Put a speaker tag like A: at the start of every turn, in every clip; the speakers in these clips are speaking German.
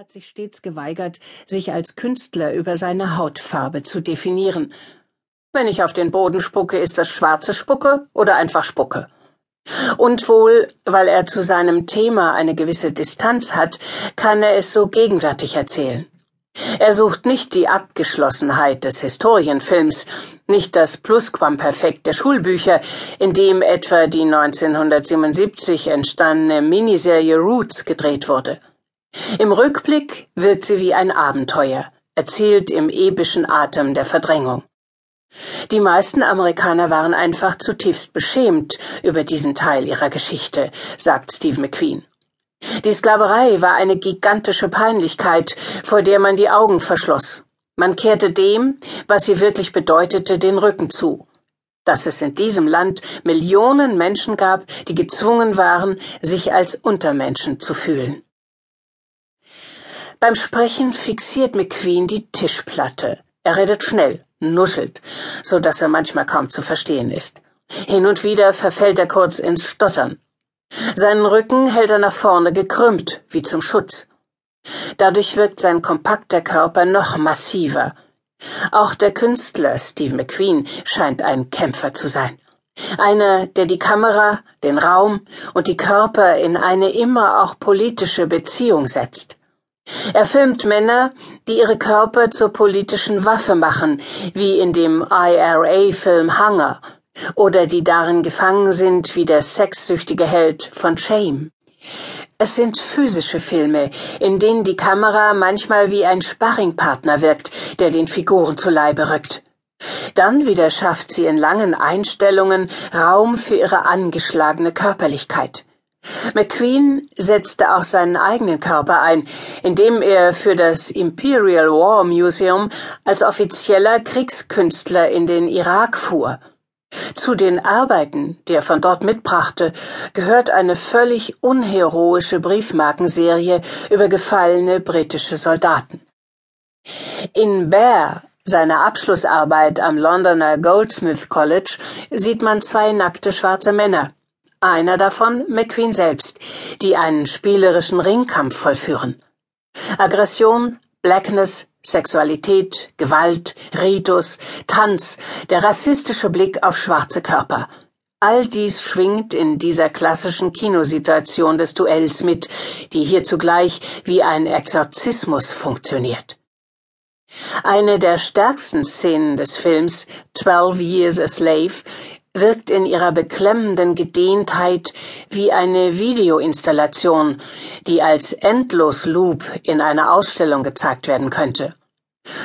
A: hat sich stets geweigert, sich als Künstler über seine Hautfarbe zu definieren. Wenn ich auf den Boden spucke, ist das schwarze Spucke oder einfach Spucke. Und wohl, weil er zu seinem Thema eine gewisse Distanz hat, kann er es so gegenwärtig erzählen. Er sucht nicht die Abgeschlossenheit des Historienfilms, nicht das Plusquamperfekt der Schulbücher, in dem etwa die 1977 entstandene Miniserie Roots gedreht wurde. Im Rückblick wirkt sie wie ein Abenteuer, erzählt im epischen Atem der Verdrängung. Die meisten Amerikaner waren einfach zutiefst beschämt über diesen Teil ihrer Geschichte, sagt Steve McQueen. Die Sklaverei war eine gigantische Peinlichkeit, vor der man die Augen verschloss. Man kehrte dem, was sie wirklich bedeutete, den Rücken zu. Dass es in diesem Land Millionen Menschen gab, die gezwungen waren, sich als Untermenschen zu fühlen. Beim Sprechen fixiert McQueen die Tischplatte. Er redet schnell, nuschelt, so dass er manchmal kaum zu verstehen ist. Hin und wieder verfällt er kurz ins Stottern. Seinen Rücken hält er nach vorne gekrümmt, wie zum Schutz. Dadurch wirkt sein kompakter Körper noch massiver. Auch der Künstler Steve McQueen scheint ein Kämpfer zu sein. Einer, der die Kamera, den Raum und die Körper in eine immer auch politische Beziehung setzt. Er filmt Männer, die ihre Körper zur politischen Waffe machen, wie in dem IRA-Film Hunger, oder die darin gefangen sind wie der sexsüchtige Held von Shame. Es sind physische Filme, in denen die Kamera manchmal wie ein Sparringpartner wirkt, der den Figuren zu Leibe rückt. Dann wieder schafft sie in langen Einstellungen Raum für ihre angeschlagene Körperlichkeit. McQueen setzte auch seinen eigenen Körper ein, indem er für das Imperial War Museum als offizieller Kriegskünstler in den Irak fuhr. Zu den Arbeiten, die er von dort mitbrachte, gehört eine völlig unheroische Briefmarkenserie über gefallene britische Soldaten. In Bear, seiner Abschlussarbeit am Londoner Goldsmith College, sieht man zwei nackte schwarze Männer einer davon McQueen selbst, die einen spielerischen Ringkampf vollführen. Aggression, Blackness, Sexualität, Gewalt, Ritus, Tanz, der rassistische Blick auf schwarze Körper. All dies schwingt in dieser klassischen Kinosituation des Duells mit, die hier zugleich wie ein Exorzismus funktioniert. Eine der stärksten Szenen des Films, Twelve Years a Slave, wirkt in ihrer beklemmenden Gedehntheit wie eine Videoinstallation, die als Endlosloop in einer Ausstellung gezeigt werden könnte.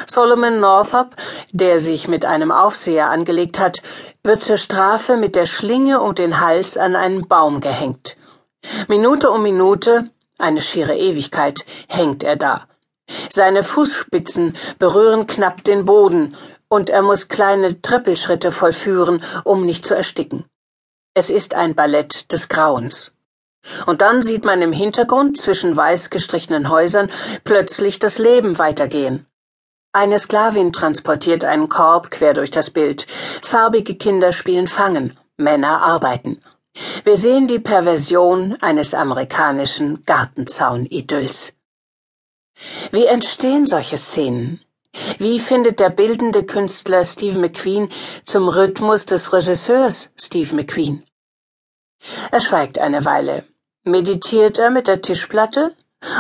A: Solomon Northup, der sich mit einem Aufseher angelegt hat, wird zur Strafe mit der Schlinge um den Hals an einen Baum gehängt. Minute um Minute, eine schiere Ewigkeit, hängt er da. Seine Fußspitzen berühren knapp den Boden, und er muss kleine Trippelschritte vollführen, um nicht zu ersticken. Es ist ein Ballett des Grauens. Und dann sieht man im Hintergrund zwischen weiß gestrichenen Häusern plötzlich das Leben weitergehen. Eine Sklavin transportiert einen Korb quer durch das Bild. Farbige Kinder spielen Fangen, Männer arbeiten. Wir sehen die Perversion eines amerikanischen Gartenzaun-Idylls. Wie entstehen solche Szenen? Wie findet der bildende Künstler Steve McQueen zum Rhythmus des Regisseurs Steve McQueen? Er schweigt eine Weile. Meditiert er mit der Tischplatte?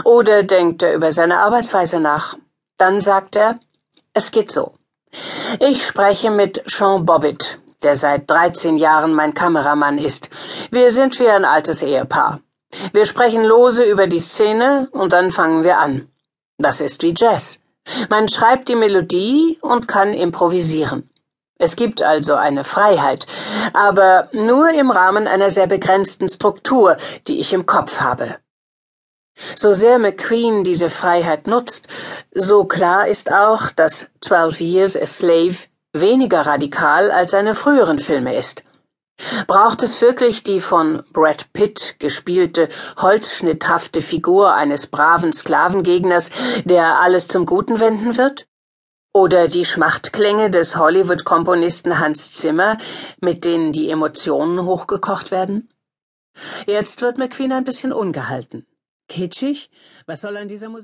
A: Oder denkt er über seine Arbeitsweise nach? Dann sagt er, es geht so. Ich spreche mit Sean Bobbitt, der seit 13 Jahren mein Kameramann ist. Wir sind wie ein altes Ehepaar. Wir sprechen lose über die Szene und dann fangen wir an. Das ist wie Jazz. Man schreibt die Melodie und kann improvisieren. Es gibt also eine Freiheit, aber nur im Rahmen einer sehr begrenzten Struktur, die ich im Kopf habe. So sehr McQueen diese Freiheit nutzt, so klar ist auch, dass Twelve Years a Slave weniger radikal als seine früheren Filme ist. Braucht es wirklich die von Brad Pitt gespielte holzschnitthafte Figur eines braven Sklavengegners, der alles zum Guten wenden wird? Oder die Schmachtklänge des Hollywood-Komponisten Hans Zimmer, mit denen die Emotionen hochgekocht werden? Jetzt wird McQueen ein bisschen ungehalten. Kitschig? Was soll an dieser Musik